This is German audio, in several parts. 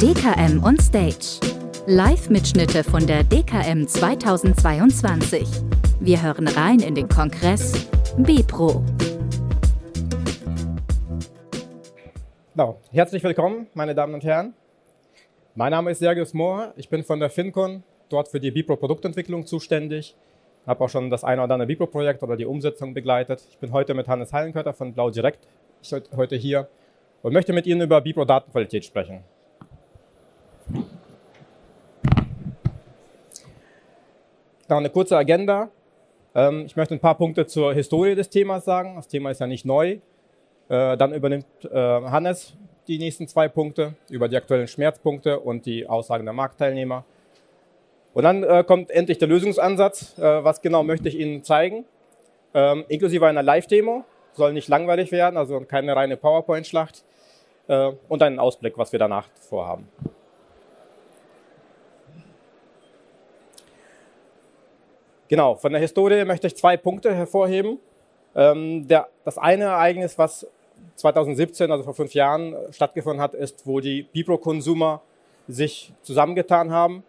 DKM on Stage. Live-Mitschnitte von der DKM 2022. Wir hören rein in den Kongress BPRO. Genau. Herzlich willkommen, meine Damen und Herren. Mein Name ist Sergius Mohr. Ich bin von der FinCon, dort für die BIPRO Produktentwicklung zuständig. Ich habe auch schon das eine oder andere BIPRO Projekt oder die Umsetzung begleitet. Ich bin heute mit Hannes Heilenkötter von Blau Direkt heute hier und möchte mit Ihnen über BIPRO Datenqualität sprechen. Noch eine kurze Agenda. Ähm, ich möchte ein paar Punkte zur Historie des Themas sagen. Das Thema ist ja nicht neu. Äh, dann übernimmt äh, Hannes die nächsten zwei Punkte über die aktuellen Schmerzpunkte und die Aussagen der Marktteilnehmer. Und dann äh, kommt endlich der Lösungsansatz. Was genau möchte ich Ihnen zeigen? Ähm, inklusive einer Live-Demo. Soll nicht langweilig werden, also keine reine PowerPoint-Schlacht. Äh, und einen Ausblick, was wir danach vorhaben. Genau, von der Historie möchte ich zwei Punkte hervorheben. Ähm, das eine Ereignis, was 2017, also vor fünf Jahren, stattgefunden hat, ist, wo die Bipro-Konsumer sich zusammengetan haben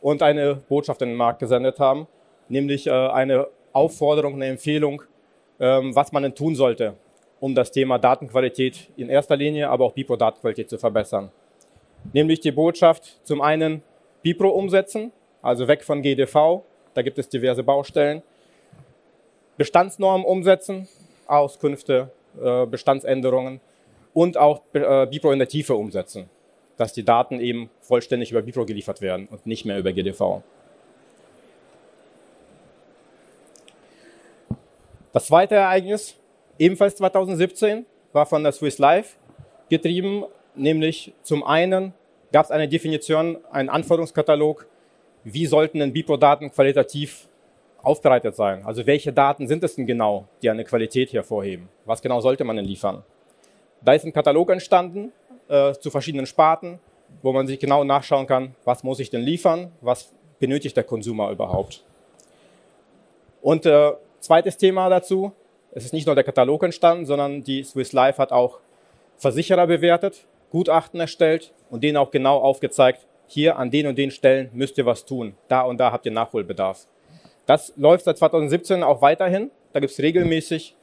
und eine Botschaft in den Markt gesendet haben, nämlich äh, eine Aufforderung, eine Empfehlung, ähm, was man denn tun sollte, um das Thema Datenqualität in erster Linie, aber auch Bipro-Datenqualität zu verbessern. Nämlich die Botschaft zum einen Bipro umsetzen, also weg von GDV, da gibt es diverse Baustellen. Bestandsnormen umsetzen, Auskünfte äh, Bestandsänderungen und auch äh, Bipro in der Tiefe umsetzen, dass die Daten eben vollständig über Bipro geliefert werden und nicht mehr über GDV. Das zweite Ereignis, ebenfalls 2017, war von der Swiss Life getrieben, nämlich zum einen gab es eine Definition, einen Anforderungskatalog, wie sollten denn Bipro-Daten qualitativ aufbereitet sein. Also welche Daten sind es denn genau, die eine Qualität hervorheben? Was genau sollte man denn liefern? Da ist ein Katalog entstanden äh, zu verschiedenen Sparten, wo man sich genau nachschauen kann, was muss ich denn liefern, was benötigt der Konsumer überhaupt. Und äh, zweites Thema dazu, es ist nicht nur der Katalog entstanden, sondern die Swiss Life hat auch Versicherer bewertet, Gutachten erstellt und denen auch genau aufgezeigt, hier an den und den Stellen müsst ihr was tun, da und da habt ihr Nachholbedarf. Das läuft seit 2017 auch weiterhin. Da gibt es regelmäßig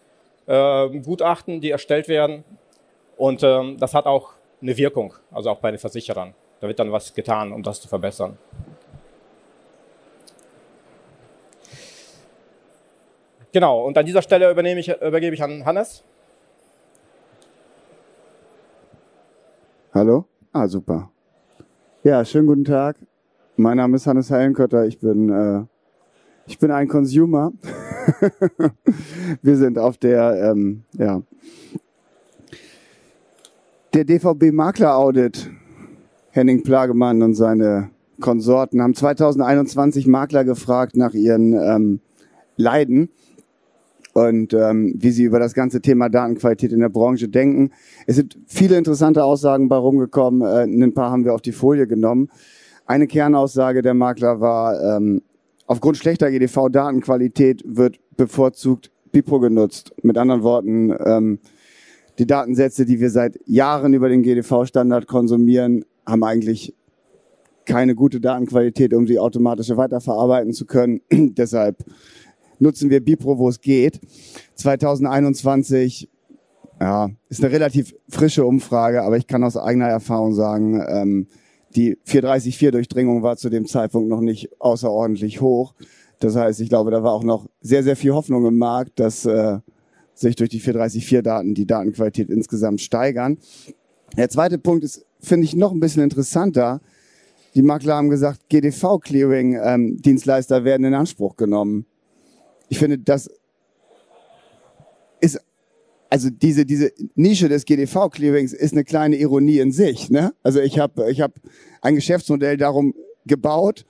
äh, Gutachten, die erstellt werden. Und ähm, das hat auch eine Wirkung, also auch bei den Versicherern. Da wird dann was getan, um das zu verbessern. Genau, und an dieser Stelle ich, übergebe ich an Hannes. Hallo? Ah, super. Ja, schönen guten Tag. Mein Name ist Hannes Heilenkötter. Ich bin äh, ich bin ein Consumer. Wir sind auf der, ähm, ja, der DVB Makler Audit. Henning Plagemann und seine Konsorten haben 2021 Makler gefragt nach ihren ähm, Leiden und ähm, wie sie über das ganze Thema Datenqualität in der Branche denken. Es sind viele interessante Aussagen bei rumgekommen. Äh, ein paar haben wir auf die Folie genommen. Eine Kernaussage der Makler war, ähm, Aufgrund schlechter GDV-Datenqualität wird bevorzugt BIPRO genutzt. Mit anderen Worten, ähm, die Datensätze, die wir seit Jahren über den GDV-Standard konsumieren, haben eigentlich keine gute Datenqualität, um sie automatisch weiterverarbeiten zu können. Deshalb nutzen wir Bipro, wo es geht. 2021 ja, ist eine relativ frische Umfrage, aber ich kann aus eigener Erfahrung sagen, ähm, die 434-Durchdringung war zu dem Zeitpunkt noch nicht außerordentlich hoch. Das heißt, ich glaube, da war auch noch sehr, sehr viel Hoffnung im Markt, dass äh, sich durch die 434-Daten die Datenqualität insgesamt steigern. Der zweite Punkt ist, finde ich, noch ein bisschen interessanter. Die Makler haben gesagt, GDV-Clearing-Dienstleister ähm, werden in Anspruch genommen. Ich finde, das ist also diese, diese Nische des GDV-Clearings ist eine kleine Ironie in sich. Ne? Also ich habe ich hab ein Geschäftsmodell darum gebaut,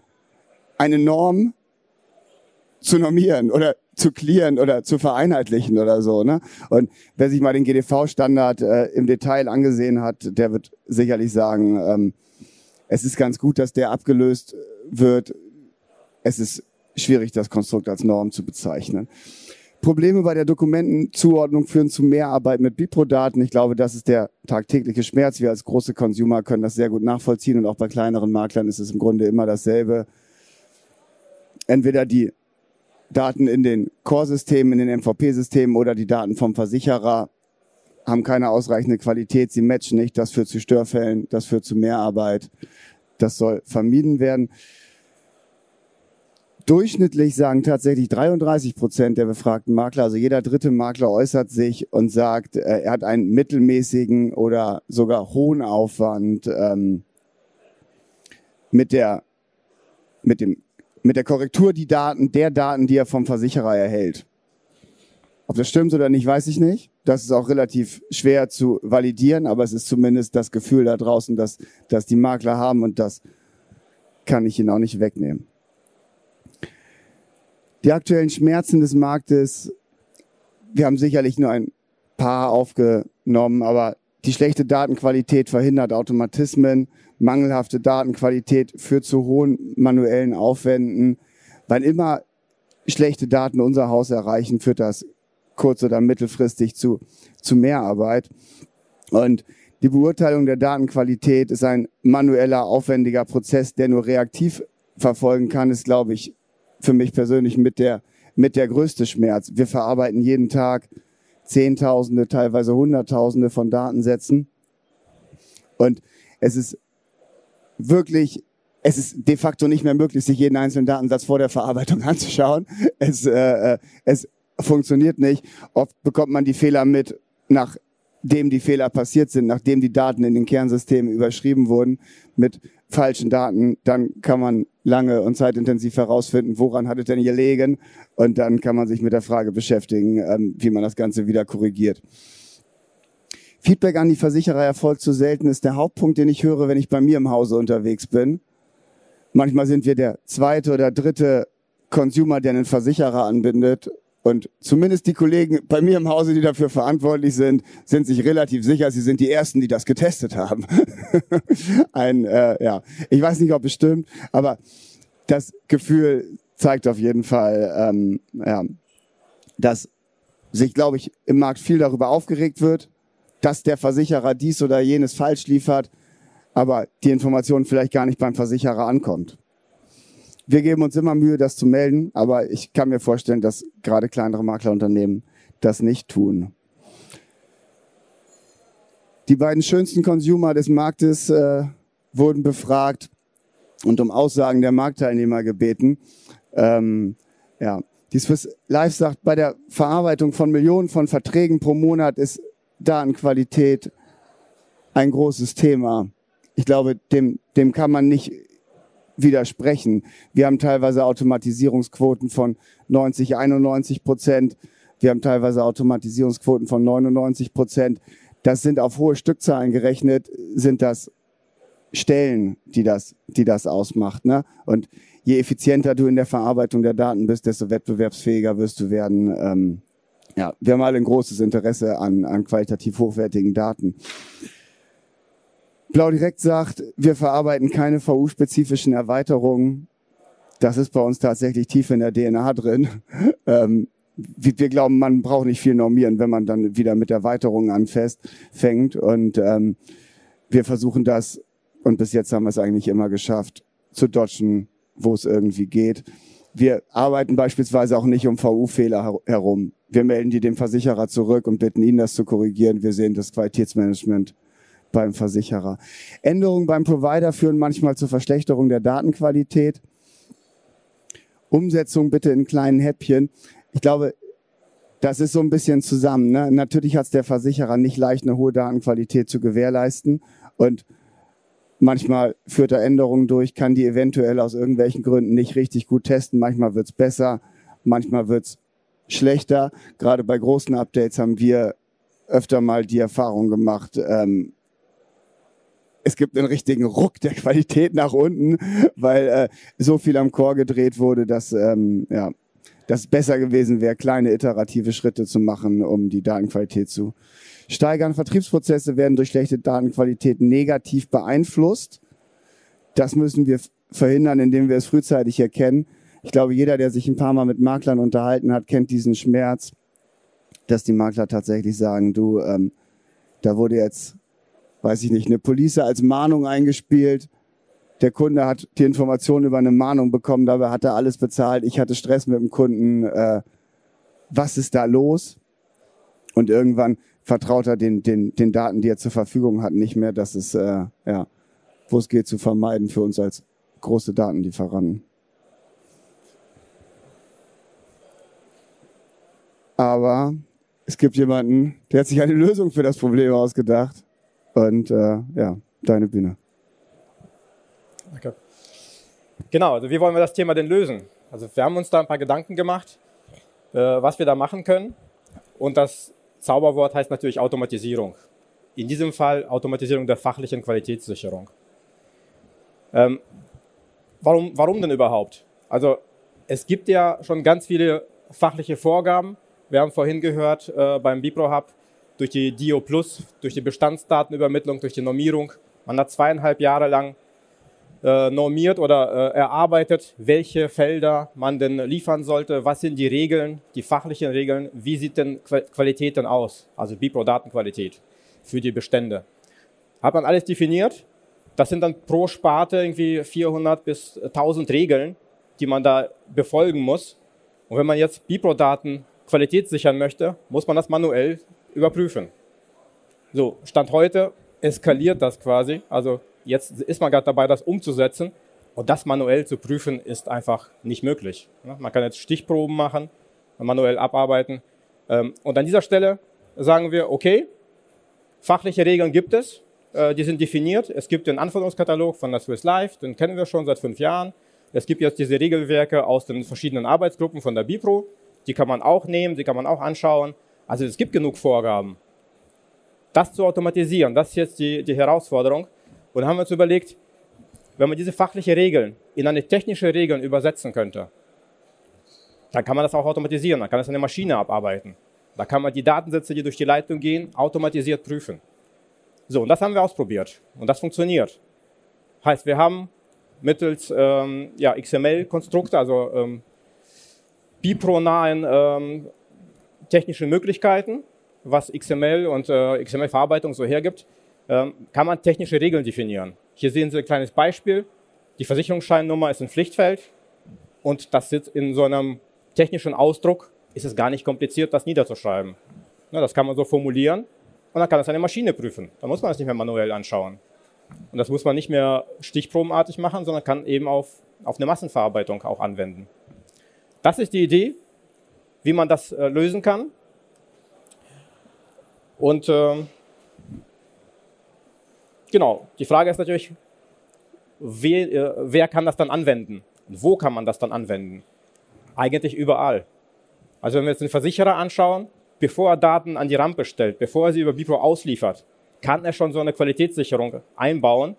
eine Norm zu normieren oder zu clearen oder zu vereinheitlichen oder so. Ne? Und wer sich mal den GDV-Standard äh, im Detail angesehen hat, der wird sicherlich sagen, ähm, es ist ganz gut, dass der abgelöst wird. Es ist schwierig, das Konstrukt als Norm zu bezeichnen. Probleme bei der Dokumentenzuordnung führen zu Mehrarbeit mit Bipro-Daten. Ich glaube, das ist der tagtägliche Schmerz. Wir als große Consumer können das sehr gut nachvollziehen und auch bei kleineren Maklern ist es im Grunde immer dasselbe. Entweder die Daten in den Core-Systemen, in den MVP-Systemen oder die Daten vom Versicherer haben keine ausreichende Qualität, sie matchen nicht, das führt zu Störfällen, das führt zu Mehrarbeit. Das soll vermieden werden. Durchschnittlich sagen tatsächlich 33 Prozent der befragten Makler, also jeder dritte Makler äußert sich und sagt, äh, er hat einen mittelmäßigen oder sogar hohen Aufwand ähm, mit der mit dem mit der Korrektur die Daten der Daten, die er vom Versicherer erhält. Ob das stimmt oder nicht, weiß ich nicht. Das ist auch relativ schwer zu validieren, aber es ist zumindest das Gefühl da draußen, dass, dass die Makler haben und das kann ich ihnen auch nicht wegnehmen. Die aktuellen Schmerzen des Marktes, wir haben sicherlich nur ein paar aufgenommen, aber die schlechte Datenqualität verhindert Automatismen, mangelhafte Datenqualität führt zu hohen manuellen Aufwänden. Wann immer schlechte Daten unser Haus erreichen, führt das kurz- oder mittelfristig zu, zu Mehrarbeit. Und die Beurteilung der Datenqualität ist ein manueller, aufwendiger Prozess, der nur reaktiv verfolgen kann, ist, glaube ich, für mich persönlich mit der, mit der größte Schmerz. Wir verarbeiten jeden Tag Zehntausende, teilweise Hunderttausende von Datensätzen. Und es ist wirklich, es ist de facto nicht mehr möglich, sich jeden einzelnen Datensatz vor der Verarbeitung anzuschauen. Es, äh, äh es funktioniert nicht. Oft bekommt man die Fehler mit, nachdem die Fehler passiert sind, nachdem die Daten in den Kernsystemen überschrieben wurden mit falschen Daten. Dann kann man lange und zeitintensiv herausfinden, woran hat es denn gelegen? Und dann kann man sich mit der Frage beschäftigen, ähm, wie man das Ganze wieder korrigiert. Feedback an die Versicherer erfolgt zu selten, ist der Hauptpunkt, den ich höre, wenn ich bei mir im Hause unterwegs bin. Manchmal sind wir der zweite oder dritte Consumer, der einen Versicherer anbindet und zumindest die Kollegen bei mir im Hause, die dafür verantwortlich sind, sind sich relativ sicher, sie sind die Ersten, die das getestet haben. Ein, äh, ja, ich weiß nicht, ob es stimmt, aber das Gefühl zeigt auf jeden Fall, ähm, ja, dass sich, glaube ich, im Markt viel darüber aufgeregt wird, dass der Versicherer dies oder jenes falsch liefert, aber die Information vielleicht gar nicht beim Versicherer ankommt. Wir geben uns immer Mühe, das zu melden, aber ich kann mir vorstellen, dass gerade kleinere Maklerunternehmen das nicht tun. Die beiden schönsten Consumer des Marktes äh, wurden befragt und um Aussagen der Marktteilnehmer gebeten. Ähm, ja, die Swiss Life sagt, bei der Verarbeitung von Millionen von Verträgen pro Monat ist Datenqualität ein großes Thema. Ich glaube, dem, dem kann man nicht widersprechen. Wir haben teilweise Automatisierungsquoten von 90, 91 Prozent. Wir haben teilweise Automatisierungsquoten von 99 Prozent. Das sind auf hohe Stückzahlen gerechnet, sind das Stellen, die das, die das ausmacht. Ne? Und je effizienter du in der Verarbeitung der Daten bist, desto wettbewerbsfähiger wirst du werden. Ähm, ja, wir haben alle ein großes Interesse an, an qualitativ hochwertigen Daten. Blau Direkt sagt, wir verarbeiten keine VU-spezifischen Erweiterungen. Das ist bei uns tatsächlich tief in der DNA drin. Ähm, wir glauben, man braucht nicht viel normieren, wenn man dann wieder mit Erweiterungen anfasst, fängt. Und ähm, wir versuchen das, und bis jetzt haben wir es eigentlich immer geschafft, zu dodgen, wo es irgendwie geht. Wir arbeiten beispielsweise auch nicht um VU-Fehler herum. Wir melden die dem Versicherer zurück und bitten ihn, das zu korrigieren. Wir sehen das Qualitätsmanagement beim Versicherer. Änderungen beim Provider führen manchmal zur Verschlechterung der Datenqualität. Umsetzung bitte in kleinen Häppchen. Ich glaube, das ist so ein bisschen zusammen. Ne? Natürlich hat es der Versicherer nicht leicht, eine hohe Datenqualität zu gewährleisten. Und manchmal führt er Änderungen durch, kann die eventuell aus irgendwelchen Gründen nicht richtig gut testen. Manchmal wird es besser, manchmal wird es schlechter. Gerade bei großen Updates haben wir öfter mal die Erfahrung gemacht, ähm, es gibt einen richtigen Ruck der Qualität nach unten, weil äh, so viel am Core gedreht wurde, dass ähm, ja, das besser gewesen wäre, kleine iterative Schritte zu machen, um die Datenqualität zu steigern. Vertriebsprozesse werden durch schlechte Datenqualität negativ beeinflusst. Das müssen wir verhindern, indem wir es frühzeitig erkennen. ich glaube, jeder, der sich ein paar Mal mit Maklern unterhalten hat, kennt diesen Schmerz, dass die Makler tatsächlich sagen, du, ähm, da wurde jetzt, weiß ich nicht, eine Police als Mahnung eingespielt. Der Kunde hat die Information über eine Mahnung bekommen, dabei hat er alles bezahlt. Ich hatte Stress mit dem Kunden. Äh, was ist da los? Und irgendwann vertraut er den, den, den Daten, die er zur Verfügung hat, nicht mehr. Das ist, äh, ja, wo es geht, zu vermeiden für uns als große Datenlieferanten. Aber es gibt jemanden, der hat sich eine Lösung für das Problem ausgedacht. Und äh, ja, deine Bühne. Okay. Genau, also wie wollen wir das Thema denn lösen? Also wir haben uns da ein paar Gedanken gemacht, äh, was wir da machen können. Und das Zauberwort heißt natürlich Automatisierung. In diesem Fall Automatisierung der fachlichen Qualitätssicherung. Ähm, warum, warum denn überhaupt? Also es gibt ja schon ganz viele fachliche Vorgaben, wir haben vorhin gehört äh, beim Bipro Hub, durch die DIO Plus, durch die Bestandsdatenübermittlung, durch die Normierung. Man hat zweieinhalb Jahre lang äh, normiert oder äh, erarbeitet, welche Felder man denn liefern sollte, was sind die Regeln, die fachlichen Regeln, wie sieht denn Qualität denn aus, also Bipro-Datenqualität für die Bestände. Hat man alles definiert. Das sind dann pro Sparte irgendwie 400 bis 1000 Regeln, die man da befolgen muss. Und wenn man jetzt Bipro-Daten Qualität sichern möchte, muss man das manuell überprüfen. So, Stand heute eskaliert das quasi. Also jetzt ist man gerade dabei, das umzusetzen. Und das manuell zu prüfen, ist einfach nicht möglich. Man kann jetzt Stichproben machen, manuell abarbeiten. Ähm, und an dieser Stelle sagen wir, okay, fachliche Regeln gibt es, äh, die sind definiert. Es gibt den Anforderungskatalog von der Swiss Life, den kennen wir schon seit fünf Jahren. Es gibt jetzt diese Regelwerke aus den verschiedenen Arbeitsgruppen von der Bipro. Die kann man auch nehmen, die kann man auch anschauen. Also es gibt genug Vorgaben. Das zu automatisieren, das ist jetzt die, die Herausforderung. Und haben wir uns überlegt, wenn man diese fachliche Regeln in eine technische Regeln übersetzen könnte, dann kann man das auch automatisieren, dann kann das eine Maschine abarbeiten. Da kann man die Datensätze, die durch die Leitung gehen, automatisiert prüfen. So, und das haben wir ausprobiert und das funktioniert. Heißt, wir haben mittels ähm, ja, XML-Konstrukte, also ähm, bipronahen ähm, technischen Möglichkeiten, was XML und äh, XML-Verarbeitung so hergibt, ähm, kann man technische Regeln definieren. Hier sehen Sie ein kleines Beispiel. Die Versicherungsscheinnummer ist ein Pflichtfeld und das sitzt in so einem technischen Ausdruck, ist es gar nicht kompliziert, das niederzuschreiben. Ja, das kann man so formulieren und dann kann das eine Maschine prüfen. Da muss man das nicht mehr manuell anschauen. Und das muss man nicht mehr stichprobenartig machen, sondern kann eben auf, auf eine Massenverarbeitung auch anwenden. Das ist die Idee, wie man das äh, lösen kann. Und äh, genau, die Frage ist natürlich, wer, äh, wer kann das dann anwenden? wo kann man das dann anwenden? Eigentlich überall. Also wenn wir jetzt den Versicherer anschauen, bevor er Daten an die Rampe stellt, bevor er sie über Bipro ausliefert, kann er schon so eine Qualitätssicherung einbauen,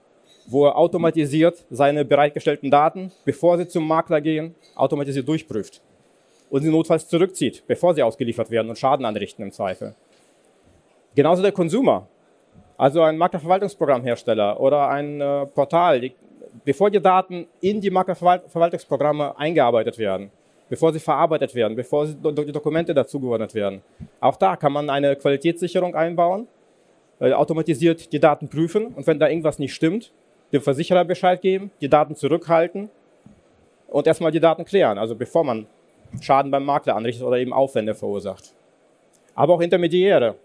wo er automatisiert seine bereitgestellten Daten, bevor sie zum Makler gehen, automatisiert durchprüft und sie notfalls zurückzieht, bevor sie ausgeliefert werden und Schaden anrichten im Zweifel. Genauso der Konsumer, also ein Maklerverwaltungsprogrammhersteller oder ein äh, Portal, die, bevor die Daten in die Maklerverwaltungsprogramme eingearbeitet werden, bevor sie verarbeitet werden, bevor sie, die Dokumente dazugeordnet werden. Auch da kann man eine Qualitätssicherung einbauen, äh, automatisiert die Daten prüfen und wenn da irgendwas nicht stimmt, dem Versicherer Bescheid geben, die Daten zurückhalten und erstmal die Daten klären, also bevor man Schaden beim Makler anrichtet oder eben Aufwände verursacht. Aber auch Intermediäre,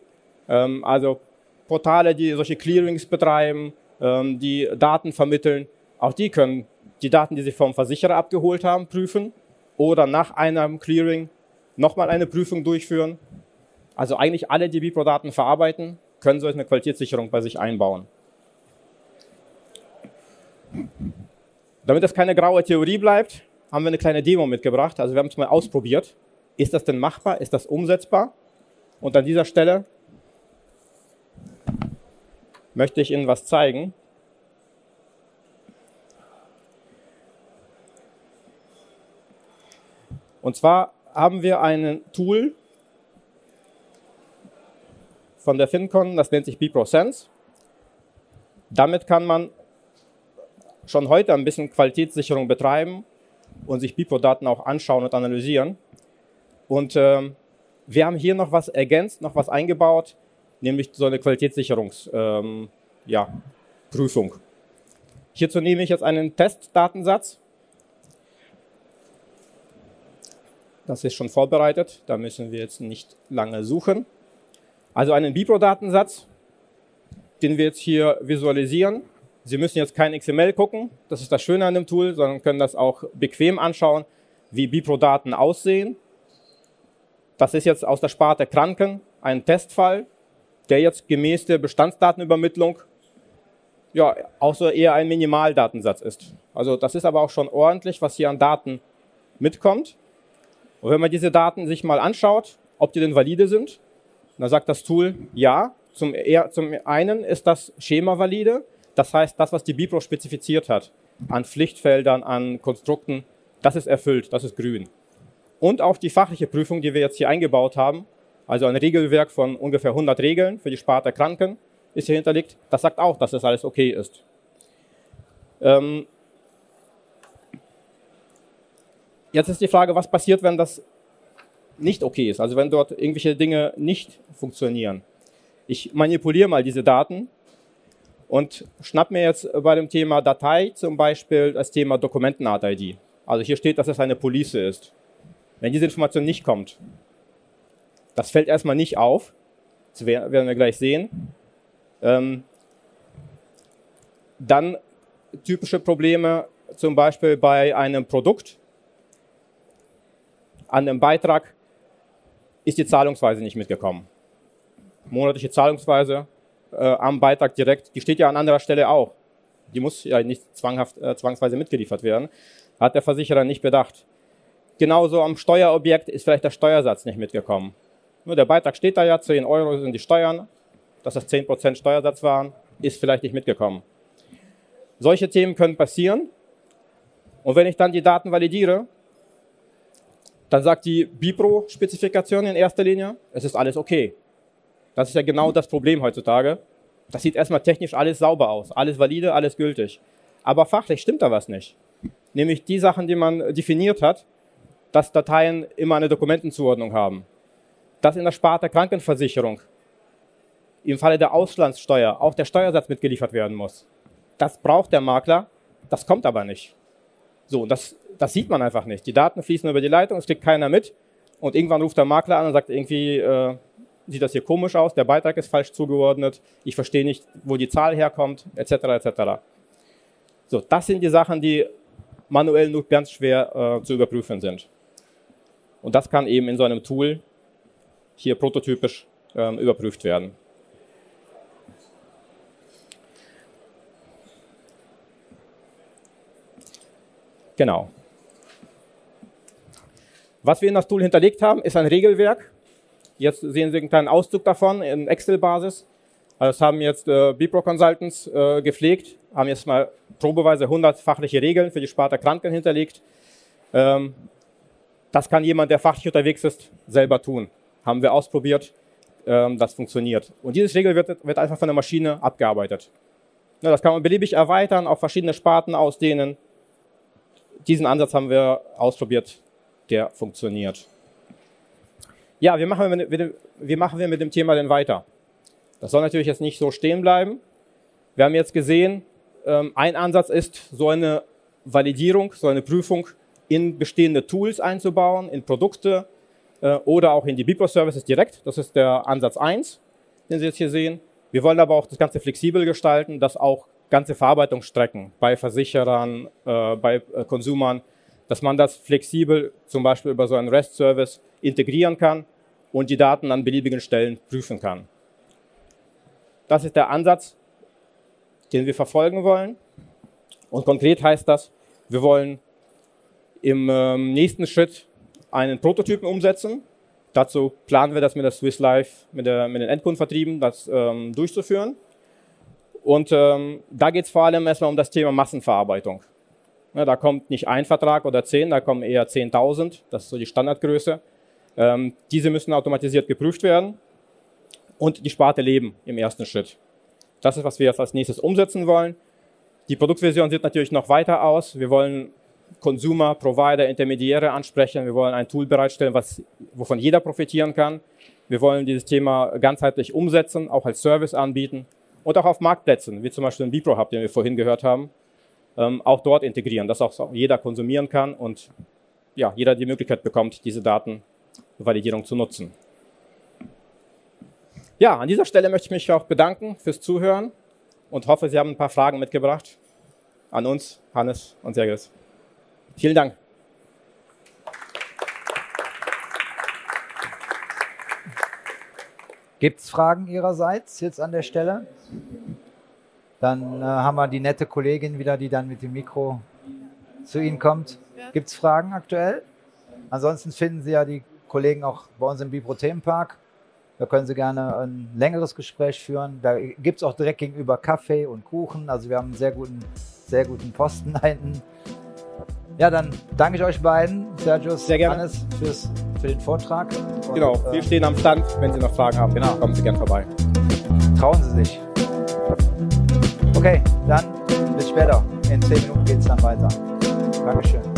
ähm, also Portale, die solche Clearings betreiben, ähm, die Daten vermitteln, auch die können die Daten, die sie vom Versicherer abgeholt haben, prüfen oder nach einem Clearing nochmal eine Prüfung durchführen. Also eigentlich alle, die Bipro-Daten verarbeiten, können solch eine Qualitätssicherung bei sich einbauen. Damit das keine graue Theorie bleibt, haben wir eine kleine Demo mitgebracht. Also wir haben es mal ausprobiert. Ist das denn machbar? Ist das umsetzbar? Und an dieser Stelle möchte ich Ihnen was zeigen. Und zwar haben wir ein Tool von der FinCon, das nennt sich BProSense. Damit kann man schon heute ein bisschen Qualitätssicherung betreiben und sich Bipro-Daten auch anschauen und analysieren. Und ähm, wir haben hier noch was ergänzt, noch was eingebaut, nämlich so eine Qualitätssicherungsprüfung. Ähm, ja, Hierzu nehme ich jetzt einen Testdatensatz. Das ist schon vorbereitet, da müssen wir jetzt nicht lange suchen. Also einen Bipro-Datensatz, den wir jetzt hier visualisieren. Sie müssen jetzt kein XML gucken, das ist das Schöne an dem Tool, sondern können das auch bequem anschauen, wie Bipro-Daten aussehen. Das ist jetzt aus der Sparte Kranken ein Testfall, der jetzt gemäß der Bestandsdatenübermittlung ja auch so eher ein Minimaldatensatz ist. Also das ist aber auch schon ordentlich, was hier an Daten mitkommt. Und wenn man diese Daten sich mal anschaut, ob die denn valide sind, dann sagt das Tool ja. Zum, zum einen ist das Schema valide, das heißt, das, was die Bipro spezifiziert hat, an Pflichtfeldern, an Konstrukten, das ist erfüllt, das ist grün. Und auch die fachliche Prüfung, die wir jetzt hier eingebaut haben, also ein Regelwerk von ungefähr 100 Regeln für die Sparte Kranken, ist hier hinterlegt. Das sagt auch, dass das alles okay ist. Ähm jetzt ist die Frage, was passiert, wenn das nicht okay ist, also wenn dort irgendwelche Dinge nicht funktionieren. Ich manipuliere mal diese Daten und schnapp mir jetzt bei dem Thema Datei zum Beispiel das Thema Dokumentenart-ID. Also hier steht, dass es eine Police ist. Wenn diese Information nicht kommt, das fällt erstmal nicht auf, das werden wir gleich sehen, ähm, dann typische Probleme zum Beispiel bei einem Produkt, an einem Beitrag ist die Zahlungsweise nicht mitgekommen. Monatliche Zahlungsweise äh, am Beitrag direkt, die steht ja an anderer Stelle auch. Die muss ja nicht zwanghaft, äh, zwangsweise mitgeliefert werden. Hat der Versicherer nicht bedacht. Genauso am Steuerobjekt ist vielleicht der Steuersatz nicht mitgekommen. Nur der Beitrag steht da ja, 10 Euro sind die Steuern, dass das 10% Steuersatz waren, ist vielleicht nicht mitgekommen. Solche Themen können passieren. Und wenn ich dann die Daten validiere, dann sagt die Bipro-Spezifikation in erster Linie, es ist alles okay. Das ist ja genau das Problem heutzutage. Das sieht erstmal technisch alles sauber aus, alles valide, alles gültig. Aber fachlich stimmt da was nicht. Nämlich die Sachen, die man definiert hat, dass Dateien immer eine Dokumentenzuordnung haben. Dass in der Sparte Krankenversicherung im Falle der Auslandssteuer auch der Steuersatz mitgeliefert werden muss. Das braucht der Makler, das kommt aber nicht. So, das, das sieht man einfach nicht. Die Daten fließen über die Leitung, es kriegt keiner mit und irgendwann ruft der Makler an und sagt irgendwie, äh, sieht das hier komisch aus, der Beitrag ist falsch zugeordnet, ich verstehe nicht, wo die Zahl herkommt, etc. etc. So, das sind die Sachen, die manuell nur ganz schwer äh, zu überprüfen sind. Und das kann eben in so einem Tool hier prototypisch äh, überprüft werden. Genau. Was wir in das Tool hinterlegt haben, ist ein Regelwerk. Jetzt sehen Sie einen kleinen Auszug davon in Excel-Basis. Das haben jetzt äh, Bipro Consultants äh, gepflegt, haben jetzt mal probeweise 100 fachliche Regeln für die Sparte Kranken hinterlegt. Ähm, das kann jemand, der fachlich unterwegs ist, selber tun. Haben wir ausprobiert, ähm, das funktioniert. Und dieses Regel wird, wird einfach von der Maschine abgearbeitet. Ja, das kann man beliebig erweitern, auf verschiedene Sparten ausdehnen diesen Ansatz haben wir ausprobiert, der funktioniert. Ja, wie machen wir mit, dem, wie machen wir mit dem Thema denn weiter? Das soll natürlich jetzt nicht so stehen bleiben. Wir haben jetzt gesehen, ähm, ein Ansatz ist, so eine Validierung, so eine Prüfung in bestehende Tools einzubauen, in Produkte äh, oder auch in die Bipro-Services direkt. Das ist der Ansatz 1, den Sie jetzt hier sehen. Wir wollen aber auch das Ganze flexibel gestalten, dass auch ganze Verarbeitungsstrecken bei Versicherern, äh, bei äh, Konsumern, dass man das flexibel zum Beispiel über so einen REST-Service integrieren kann und die Daten an beliebigen Stellen prüfen kann. Das ist der Ansatz, den wir verfolgen wollen. Und konkret heißt das, wir wollen im ähm, nächsten Schritt einen Prototypen umsetzen. Dazu planen wir das mit der Swiss Life, mit, der, mit den Endkundenvertrieben, das ähm, durchzuführen. Und ähm, da geht es vor allem erstmal um das Thema Massenverarbeitung. Ja, da kommt nicht ein Vertrag oder zehn, da kommen eher 10.000, das ist so die Standardgröße. Ähm, diese müssen automatisiert geprüft werden und die Sparte leben im ersten Schritt. Das ist, was wir jetzt als nächstes umsetzen wollen. Die Produktversion sieht natürlich noch weiter aus. Wir wollen Consumer, Provider, Intermediäre ansprechen. Wir wollen ein Tool bereitstellen, was, wovon jeder profitieren kann. Wir wollen dieses Thema ganzheitlich umsetzen, auch als Service anbieten und auch auf Marktplätzen, wie zum Beispiel den Bipro Hub, den wir vorhin gehört haben, ähm, auch dort integrieren, dass auch jeder konsumieren kann und ja, jeder die Möglichkeit bekommt, diese Datenvalidierung zu nutzen. Ja, an dieser Stelle möchte ich mich auch bedanken fürs Zuhören und hoffe, Sie haben ein paar Fragen mitgebracht an uns, Hannes und Sergis. Vielen Dank. Gibt es Fragen Ihrerseits jetzt an der Stelle? Dann äh, haben wir die nette Kollegin wieder, die dann mit dem Mikro zu Ihnen kommt. Gibt es Fragen aktuell? Ansonsten finden Sie ja die Kollegen auch bei uns im Bibro-Themenpark. Da können Sie gerne ein längeres Gespräch führen. Da gibt es auch direkt gegenüber Kaffee und Kuchen. Also wir haben einen sehr guten, sehr guten Posten da hinten. Ja, dann danke ich euch beiden, Sergius, Sehr gerne. Hannes, fürs, für den Vortrag. Und, Genau, äh, wir stehen am Stand. Wenn Sie noch Fragen haben, Genau. kommen Sie gerne vorbei. trauen Sie sich. Okay, dann bis später. In zehn Minuten geht es dann weiter. Dankeschön.